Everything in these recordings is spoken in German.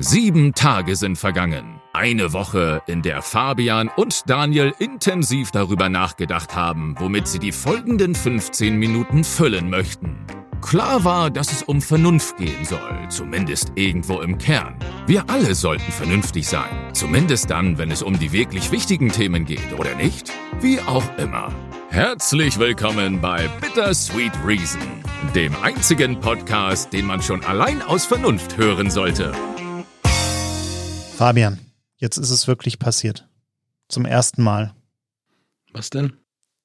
Sieben Tage sind vergangen. Eine Woche, in der Fabian und Daniel intensiv darüber nachgedacht haben, womit sie die folgenden 15 Minuten füllen möchten. Klar war, dass es um Vernunft gehen soll, zumindest irgendwo im Kern. Wir alle sollten vernünftig sein, zumindest dann, wenn es um die wirklich wichtigen Themen geht, oder nicht? Wie auch immer. Herzlich willkommen bei Bittersweet Reason, dem einzigen Podcast, den man schon allein aus Vernunft hören sollte. Fabian, jetzt ist es wirklich passiert. Zum ersten Mal. Was denn?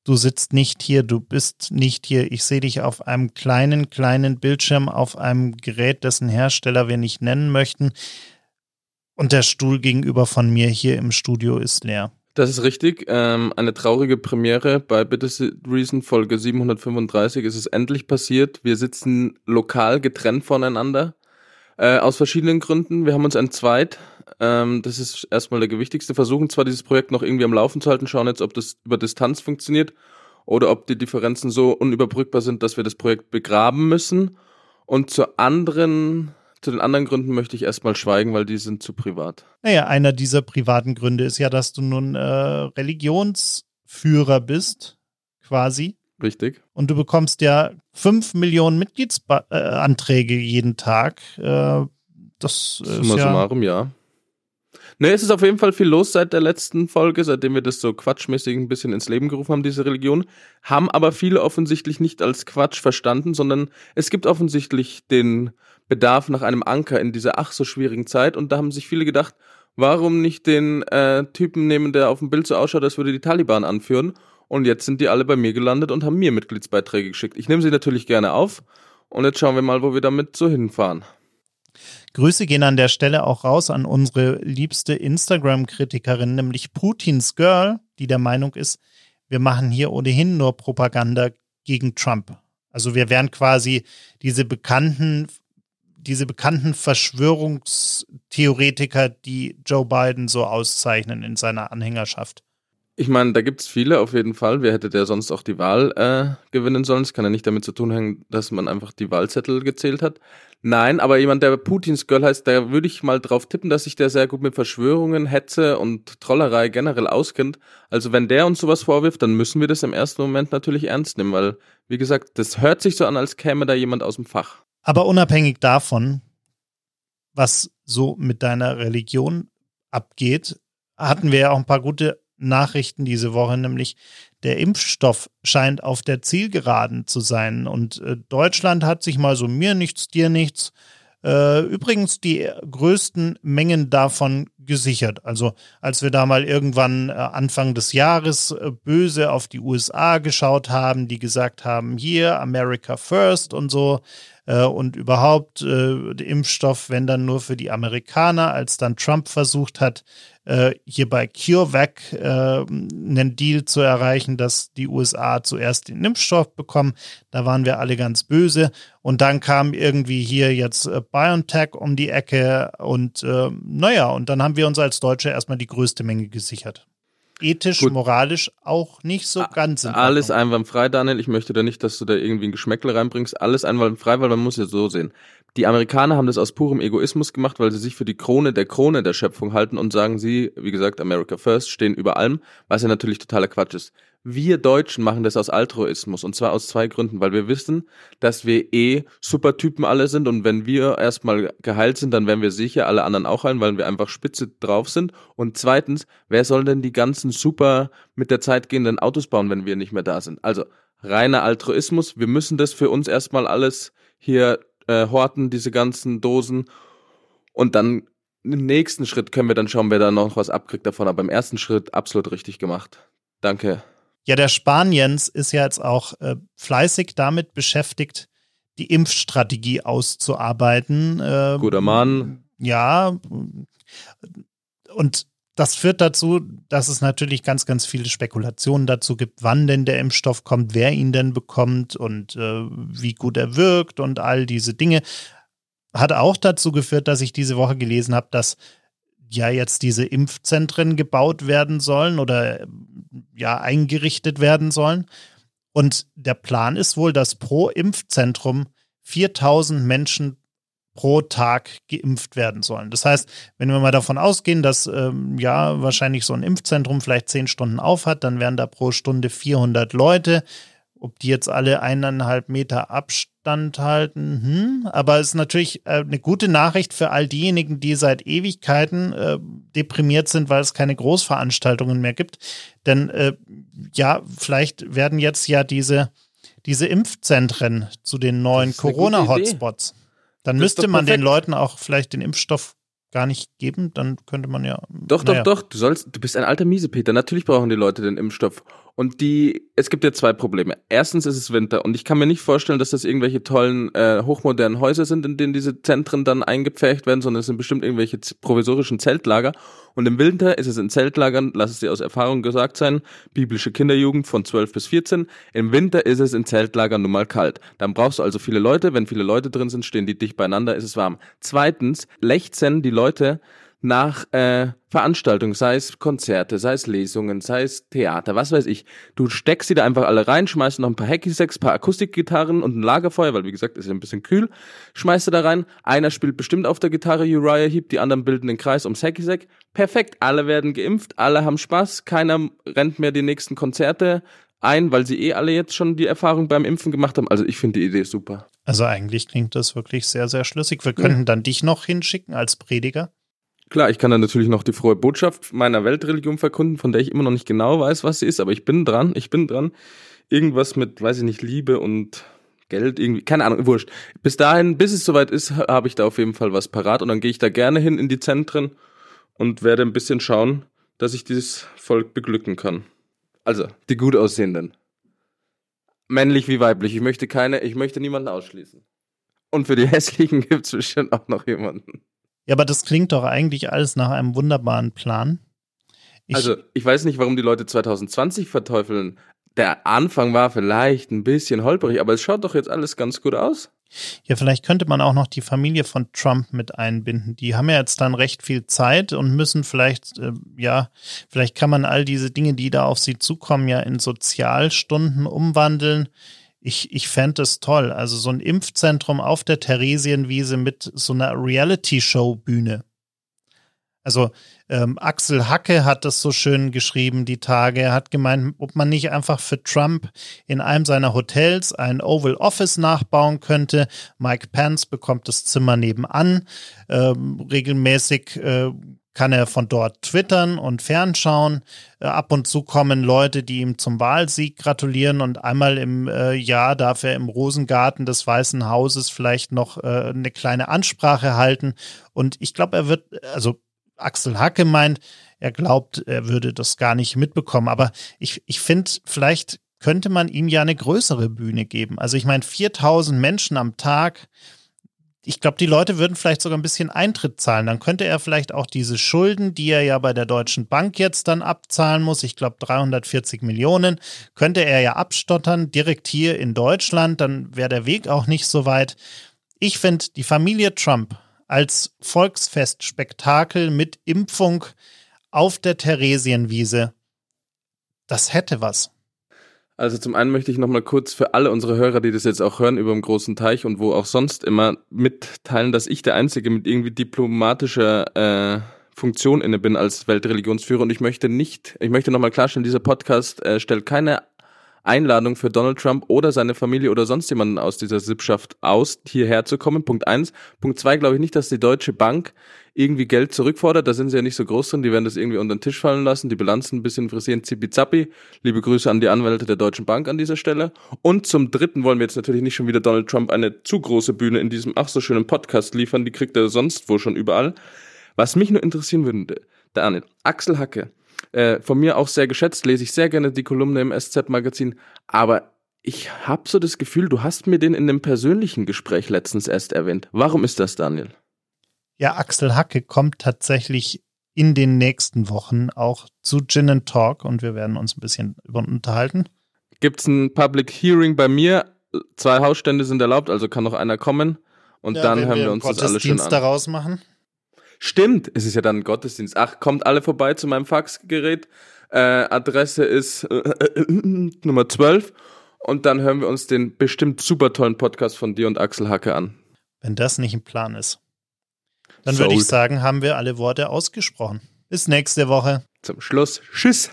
Du sitzt nicht hier, du bist nicht hier. Ich sehe dich auf einem kleinen, kleinen Bildschirm auf einem Gerät, dessen Hersteller wir nicht nennen möchten. Und der Stuhl gegenüber von mir hier im Studio ist leer. Das ist richtig. Ähm, eine traurige Premiere bei Bitte Reason Folge 735 ist es endlich passiert. Wir sitzen lokal getrennt voneinander. Äh, aus verschiedenen Gründen. Wir haben uns entzweit. Ähm, das ist erstmal der gewichtigste. Versuchen zwar dieses Projekt noch irgendwie am Laufen zu halten, schauen jetzt, ob das über Distanz funktioniert oder ob die Differenzen so unüberbrückbar sind, dass wir das Projekt begraben müssen. Und zu anderen, zu den anderen Gründen möchte ich erstmal schweigen, weil die sind zu privat. Naja, einer dieser privaten Gründe ist ja, dass du nun äh, Religionsführer bist, quasi. Richtig. Und du bekommst ja fünf Millionen Mitgliedsanträge jeden Tag. Äh, das ist Summa ja summarum, ja. Ne, es ist auf jeden Fall viel los seit der letzten Folge, seitdem wir das so quatschmäßig ein bisschen ins Leben gerufen haben, diese Religion. Haben aber viele offensichtlich nicht als Quatsch verstanden, sondern es gibt offensichtlich den Bedarf nach einem Anker in dieser ach so schwierigen Zeit. Und da haben sich viele gedacht, warum nicht den äh, Typen nehmen, der auf dem Bild so ausschaut, als würde die Taliban anführen. Und jetzt sind die alle bei mir gelandet und haben mir Mitgliedsbeiträge geschickt. Ich nehme sie natürlich gerne auf. Und jetzt schauen wir mal, wo wir damit so hinfahren. Grüße gehen an der Stelle auch raus an unsere liebste Instagram-Kritikerin, nämlich Putins Girl, die der Meinung ist, wir machen hier ohnehin nur Propaganda gegen Trump. Also wir wären quasi diese bekannten, diese bekannten Verschwörungstheoretiker, die Joe Biden so auszeichnen in seiner Anhängerschaft. Ich meine, da gibt's viele auf jeden Fall. Wer hätte der sonst auch die Wahl äh, gewinnen sollen? Es kann ja nicht damit zu tun haben, dass man einfach die Wahlzettel gezählt hat. Nein, aber jemand, der Putins Girl heißt, da würde ich mal drauf tippen, dass sich der sehr gut mit Verschwörungen, Hetze und Trollerei generell auskennt. Also wenn der uns sowas vorwirft, dann müssen wir das im ersten Moment natürlich ernst nehmen, weil, wie gesagt, das hört sich so an, als käme da jemand aus dem Fach. Aber unabhängig davon, was so mit deiner Religion abgeht, hatten wir ja auch ein paar gute Nachrichten diese Woche, nämlich der Impfstoff scheint auf der Zielgeraden zu sein. Und äh, Deutschland hat sich mal so mir nichts, dir nichts. Äh, übrigens die größten Mengen davon gesichert. Also als wir da mal irgendwann äh, Anfang des Jahres äh, böse auf die USA geschaut haben, die gesagt haben, hier America First und so, äh, und überhaupt äh, der Impfstoff, wenn dann nur für die Amerikaner, als dann Trump versucht hat, äh, hier bei CureVac äh, einen Deal zu erreichen, dass die USA zuerst den Impfstoff bekommen. Da waren wir alle ganz böse. Und dann kam irgendwie hier jetzt äh, BioNTech um die Ecke und äh, naja, und dann haben wir uns als Deutsche erstmal die größte Menge gesichert ethisch, Gut. moralisch auch nicht so ganz. Alles einwandfrei, Daniel. Ich möchte da nicht, dass du da irgendwie ein Geschmäckle reinbringst. Alles einwandfrei, weil man muss ja so sehen. Die Amerikaner haben das aus purem Egoismus gemacht, weil sie sich für die Krone der Krone der Schöpfung halten und sagen sie, wie gesagt, America First, stehen über allem, was ja natürlich totaler Quatsch ist. Wir Deutschen machen das aus Altruismus und zwar aus zwei Gründen, weil wir wissen, dass wir eh Supertypen alle sind und wenn wir erstmal geheilt sind, dann werden wir sicher alle anderen auch heilen, weil wir einfach spitze drauf sind. Und zweitens, wer soll denn die ganzen super mit der Zeit gehenden Autos bauen, wenn wir nicht mehr da sind? Also reiner Altruismus, wir müssen das für uns erstmal alles hier äh, horten, diese ganzen Dosen. Und dann im nächsten Schritt können wir dann schauen, wer da noch was abkriegt davon. Aber im ersten Schritt absolut richtig gemacht. Danke. Ja, der Spaniens ist ja jetzt auch äh, fleißig damit beschäftigt, die Impfstrategie auszuarbeiten. Äh, Guter Mann. Ja. Und das führt dazu, dass es natürlich ganz, ganz viele Spekulationen dazu gibt, wann denn der Impfstoff kommt, wer ihn denn bekommt und äh, wie gut er wirkt und all diese Dinge. Hat auch dazu geführt, dass ich diese Woche gelesen habe, dass ja jetzt diese Impfzentren gebaut werden sollen oder ja eingerichtet werden sollen. Und der Plan ist wohl, dass pro Impfzentrum 4000 Menschen pro Tag geimpft werden sollen. Das heißt, wenn wir mal davon ausgehen, dass ähm, ja wahrscheinlich so ein Impfzentrum vielleicht zehn Stunden auf hat, dann wären da pro Stunde 400 Leute. Ob die jetzt alle eineinhalb Meter Abstand halten, hm. aber es ist natürlich äh, eine gute Nachricht für all diejenigen, die seit Ewigkeiten äh, deprimiert sind, weil es keine Großveranstaltungen mehr gibt. Denn äh, ja, vielleicht werden jetzt ja diese, diese Impfzentren zu den neuen Corona-Hotspots. Dann das müsste man den Leuten auch vielleicht den Impfstoff gar nicht geben, dann könnte man ja. Doch, naja. doch, doch. Du sollst, du bist ein alter Miesepeter. Natürlich brauchen die Leute den Impfstoff. Und die, es gibt ja zwei Probleme. Erstens ist es Winter und ich kann mir nicht vorstellen, dass das irgendwelche tollen, äh, hochmodernen Häuser sind, in denen diese Zentren dann eingepfercht werden, sondern es sind bestimmt irgendwelche provisorischen Zeltlager. Und im Winter ist es in Zeltlagern, lass es dir aus Erfahrung gesagt sein, biblische Kinderjugend von 12 bis 14. Im Winter ist es in Zeltlagern nun mal kalt. Dann brauchst du also viele Leute. Wenn viele Leute drin sind, stehen die dicht beieinander, ist es warm. Zweitens, lechzen die Leute nach äh, Veranstaltungen, sei es Konzerte, sei es Lesungen, sei es Theater, was weiß ich. Du steckst sie da einfach alle rein, schmeißt noch ein paar Hacky-Sacks, paar Akustikgitarren und ein Lagerfeuer, weil wie gesagt, ist ja ein bisschen kühl, schmeißt du da rein. Einer spielt bestimmt auf der Gitarre Uriah Heep, die anderen bilden den Kreis ums Hacky-Sack. Perfekt, alle werden geimpft, alle haben Spaß, keiner rennt mehr die nächsten Konzerte ein, weil sie eh alle jetzt schon die Erfahrung beim Impfen gemacht haben. Also ich finde die Idee super. Also eigentlich klingt das wirklich sehr, sehr schlüssig. Wir könnten ja. dann dich noch hinschicken als Prediger. Klar, ich kann dann natürlich noch die frohe Botschaft meiner Weltreligion verkunden, von der ich immer noch nicht genau weiß, was sie ist, aber ich bin dran, ich bin dran. Irgendwas mit, weiß ich nicht, Liebe und Geld irgendwie, keine Ahnung, wurscht. Bis dahin, bis es soweit ist, habe ich da auf jeden Fall was parat und dann gehe ich da gerne hin in die Zentren und werde ein bisschen schauen, dass ich dieses Volk beglücken kann. Also, die gut aussehenden. Männlich wie weiblich. Ich möchte keine, ich möchte niemanden ausschließen. Und für die hässlichen gibt es bestimmt auch noch jemanden. Ja, aber das klingt doch eigentlich alles nach einem wunderbaren Plan. Ich also, ich weiß nicht, warum die Leute 2020 verteufeln. Der Anfang war vielleicht ein bisschen holperig, aber es schaut doch jetzt alles ganz gut aus. Ja, vielleicht könnte man auch noch die Familie von Trump mit einbinden. Die haben ja jetzt dann recht viel Zeit und müssen vielleicht, äh, ja, vielleicht kann man all diese Dinge, die da auf sie zukommen, ja in Sozialstunden umwandeln ich, ich fände es toll. Also so ein Impfzentrum auf der Theresienwiese mit so einer Reality-Show-Bühne. Also ähm, Axel Hacke hat das so schön geschrieben die Tage. Er hat gemeint, ob man nicht einfach für Trump in einem seiner Hotels ein Oval Office nachbauen könnte. Mike Pence bekommt das Zimmer nebenan. Ähm, regelmäßig äh, kann er von dort twittern und fernschauen. Äh, ab und zu kommen Leute, die ihm zum Wahlsieg gratulieren und einmal im äh, Jahr darf er im Rosengarten des Weißen Hauses vielleicht noch äh, eine kleine Ansprache halten. Und ich glaube, er wird, also Axel Hacke meint, er glaubt, er würde das gar nicht mitbekommen. Aber ich, ich finde, vielleicht könnte man ihm ja eine größere Bühne geben. Also ich meine, 4000 Menschen am Tag, ich glaube, die Leute würden vielleicht sogar ein bisschen Eintritt zahlen. Dann könnte er vielleicht auch diese Schulden, die er ja bei der Deutschen Bank jetzt dann abzahlen muss, ich glaube 340 Millionen, könnte er ja abstottern, direkt hier in Deutschland. Dann wäre der Weg auch nicht so weit. Ich finde, die Familie Trump als Volksfestspektakel mit Impfung auf der Theresienwiese, das hätte was. Also zum einen möchte ich nochmal kurz für alle unsere Hörer, die das jetzt auch hören über dem großen Teich und wo auch sonst immer mitteilen, dass ich der Einzige mit irgendwie diplomatischer äh, Funktion inne bin als Weltreligionsführer und ich möchte nicht, ich möchte nochmal klarstellen, dieser Podcast äh, stellt keine Einladung für Donald Trump oder seine Familie oder sonst jemanden aus dieser Sippschaft aus, hierher zu kommen. Punkt eins. Punkt zwei glaube ich nicht, dass die Deutsche Bank irgendwie Geld zurückfordert. Da sind sie ja nicht so groß drin. Die werden das irgendwie unter den Tisch fallen lassen, die Bilanzen ein bisschen frisieren. Zipi-Zappi. Liebe Grüße an die Anwälte der Deutschen Bank an dieser Stelle. Und zum dritten wollen wir jetzt natürlich nicht schon wieder Donald Trump eine zu große Bühne in diesem ach so schönen Podcast liefern. Die kriegt er sonst wo schon überall. Was mich nur interessieren würde, Daniel, Axel Hacke, äh, von mir auch sehr geschätzt, lese ich sehr gerne die Kolumne im SZ-Magazin, aber ich habe so das Gefühl, du hast mir den in einem persönlichen Gespräch letztens erst erwähnt. Warum ist das, Daniel? Ja, Axel Hacke kommt tatsächlich in den nächsten Wochen auch zu Gin and Talk und wir werden uns ein bisschen über unterhalten. Gibt es ein Public Hearing bei mir? Zwei Hausstände sind erlaubt, also kann noch einer kommen und ja, dann hören wir uns das alles schön an. daraus machen. Stimmt, es ist ja dann Gottesdienst. Ach, kommt alle vorbei zu meinem Faxgerät. Äh, Adresse ist äh, äh, Nummer 12. Und dann hören wir uns den bestimmt super tollen Podcast von dir und Axel Hacke an. Wenn das nicht ein Plan ist. Dann Sold. würde ich sagen, haben wir alle Worte ausgesprochen. Bis nächste Woche. Zum Schluss. Tschüss.